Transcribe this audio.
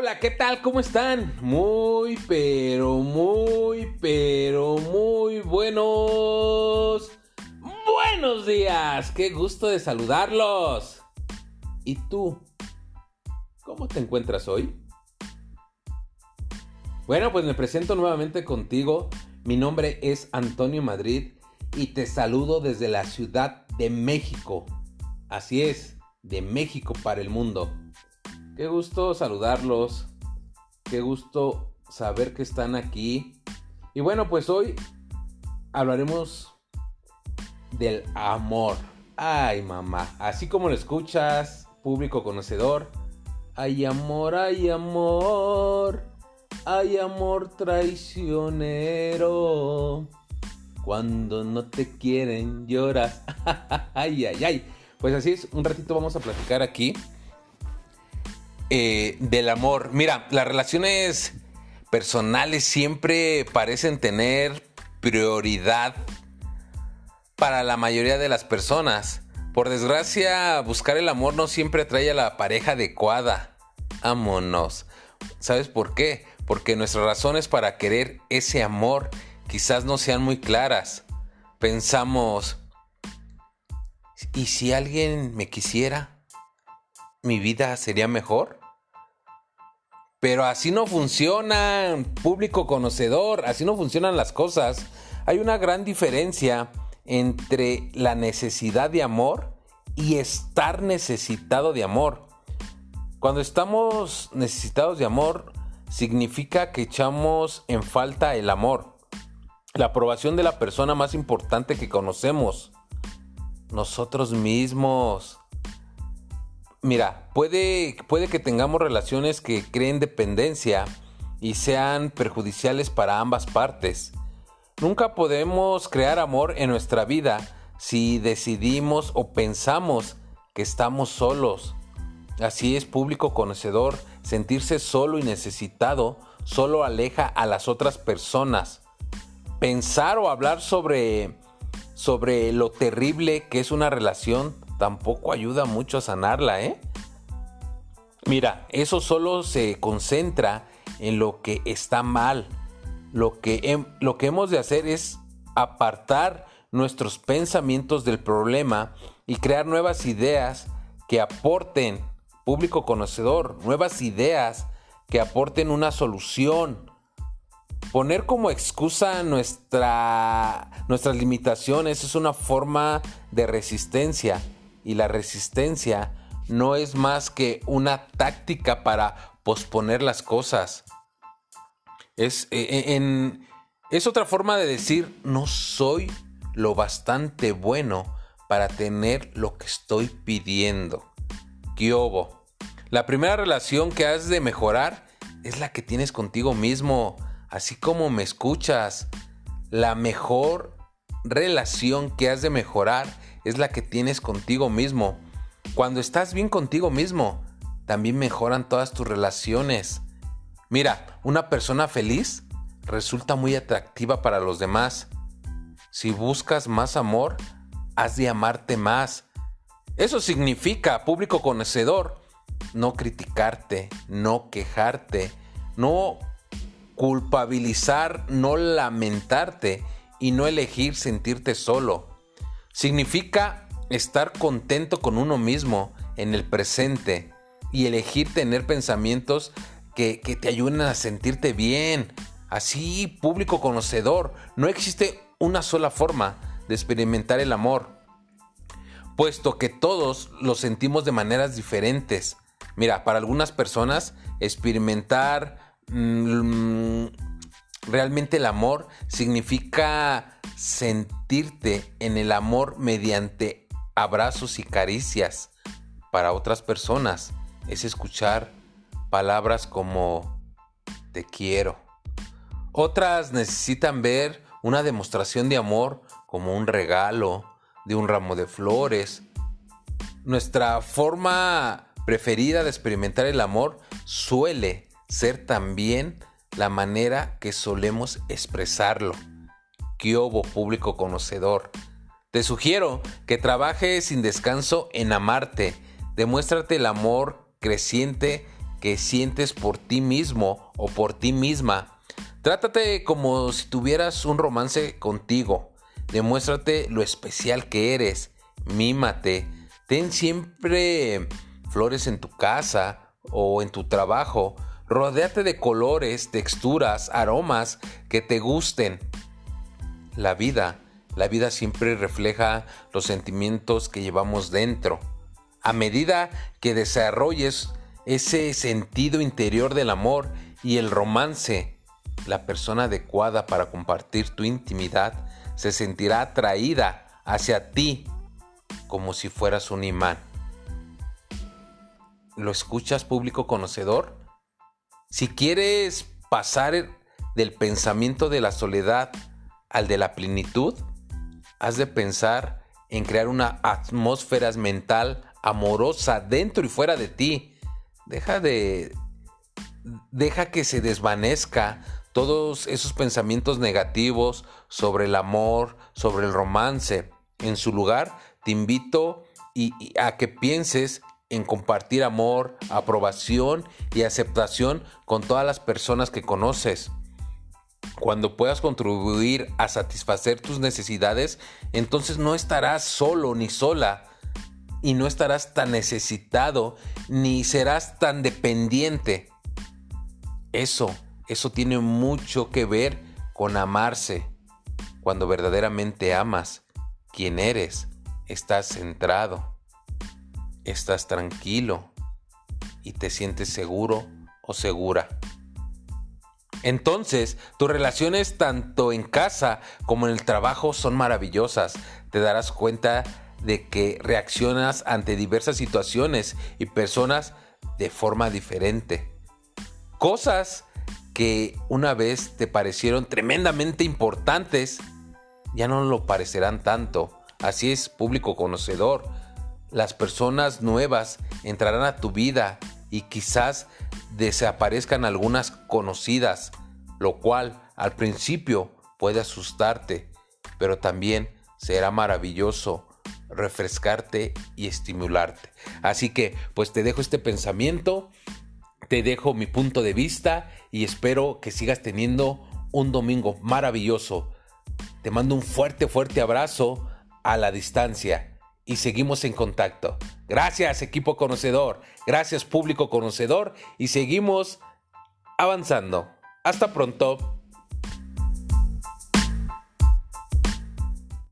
Hola, ¿qué tal? ¿Cómo están? Muy, pero muy, pero muy buenos. Buenos días. Qué gusto de saludarlos. ¿Y tú? ¿Cómo te encuentras hoy? Bueno, pues me presento nuevamente contigo. Mi nombre es Antonio Madrid y te saludo desde la Ciudad de México. Así es, de México para el mundo. Qué gusto saludarlos. Qué gusto saber que están aquí. Y bueno, pues hoy hablaremos del amor. Ay, mamá. Así como lo escuchas, público conocedor. Ay, amor, ay, amor. Ay, amor traicionero. Cuando no te quieren, lloras. ay, ay, ay. Pues así es, un ratito vamos a platicar aquí eh, del amor. Mira, las relaciones personales siempre parecen tener prioridad para la mayoría de las personas. Por desgracia, buscar el amor no siempre atrae a la pareja adecuada. Vámonos. ¿Sabes por qué? Porque nuestras razones para querer ese amor quizás no sean muy claras. Pensamos, ¿y si alguien me quisiera? ¿Mi vida sería mejor? Pero así no funciona, público conocedor, así no funcionan las cosas. Hay una gran diferencia entre la necesidad de amor y estar necesitado de amor. Cuando estamos necesitados de amor, significa que echamos en falta el amor, la aprobación de la persona más importante que conocemos, nosotros mismos. Mira, puede, puede que tengamos relaciones que creen dependencia y sean perjudiciales para ambas partes. Nunca podemos crear amor en nuestra vida si decidimos o pensamos que estamos solos. Así es público conocedor, sentirse solo y necesitado solo aleja a las otras personas. Pensar o hablar sobre, sobre lo terrible que es una relación tampoco ayuda mucho a sanarla, ¿eh? Mira, eso solo se concentra en lo que está mal. Lo que, lo que hemos de hacer es apartar nuestros pensamientos del problema y crear nuevas ideas que aporten, público conocedor, nuevas ideas que aporten una solución. Poner como excusa nuestra, nuestras limitaciones es una forma de resistencia y la resistencia no es más que una táctica para posponer las cosas. Es, e, e, es otra forma de decir no soy lo bastante bueno para tener lo que estoy pidiendo. Kiobo. La primera relación que has de mejorar es la que tienes contigo mismo, así como me escuchas. La mejor relación que has de mejorar es la que tienes contigo mismo. Cuando estás bien contigo mismo, también mejoran todas tus relaciones. Mira, una persona feliz resulta muy atractiva para los demás. Si buscas más amor, has de amarte más. Eso significa, público conocedor, no criticarte, no quejarte, no culpabilizar, no lamentarte y no elegir sentirte solo. Significa estar contento con uno mismo en el presente y elegir tener pensamientos que, que, te ayuden a sentirte bien. Así, público conocedor, no existe una sola forma de experimentar el amor, puesto que todos lo sentimos de maneras diferentes. Mira, para algunas personas experimentar mm, realmente el amor significa sentirte en el amor mediante abrazos y caricias. Para otras personas es escuchar palabras como te quiero. Otras necesitan ver una demostración de amor como un regalo, de un ramo de flores. Nuestra forma preferida de experimentar el amor suele ser también la manera que solemos expresarlo hubo público conocedor. Te sugiero que trabajes sin descanso en amarte. Demuéstrate el amor creciente que sientes por ti mismo o por ti misma. Trátate como si tuvieras un romance contigo. Demuéstrate lo especial que eres. Mímate. Ten siempre flores en tu casa o en tu trabajo. Rodéate de colores, texturas, aromas que te gusten. La vida, la vida siempre refleja los sentimientos que llevamos dentro. A medida que desarrolles ese sentido interior del amor y el romance, la persona adecuada para compartir tu intimidad se sentirá atraída hacia ti como si fueras un imán. ¿Lo escuchas público conocedor? Si quieres pasar del pensamiento de la soledad al de la plenitud, has de pensar en crear una atmósfera mental amorosa dentro y fuera de ti Deja de... Deja que se desvanezca todos esos pensamientos negativos sobre el amor, sobre el romance. En su lugar, te invito a que pienses en compartir amor, aprobación y aceptación con todas las personas que conoces. Cuando puedas contribuir a satisfacer tus necesidades, entonces no estarás solo ni sola y no estarás tan necesitado ni serás tan dependiente. Eso, eso tiene mucho que ver con amarse. Cuando verdaderamente amas quien eres, estás centrado, estás tranquilo y te sientes seguro o segura. Entonces, tus relaciones tanto en casa como en el trabajo son maravillosas. Te darás cuenta de que reaccionas ante diversas situaciones y personas de forma diferente. Cosas que una vez te parecieron tremendamente importantes, ya no lo parecerán tanto. Así es, público conocedor. Las personas nuevas entrarán a tu vida y quizás desaparezcan algunas conocidas, lo cual al principio puede asustarte, pero también será maravilloso refrescarte y estimularte. Así que pues te dejo este pensamiento, te dejo mi punto de vista y espero que sigas teniendo un domingo maravilloso. Te mando un fuerte, fuerte abrazo a la distancia y seguimos en contacto. Gracias equipo conocedor, gracias público conocedor y seguimos avanzando. Hasta pronto.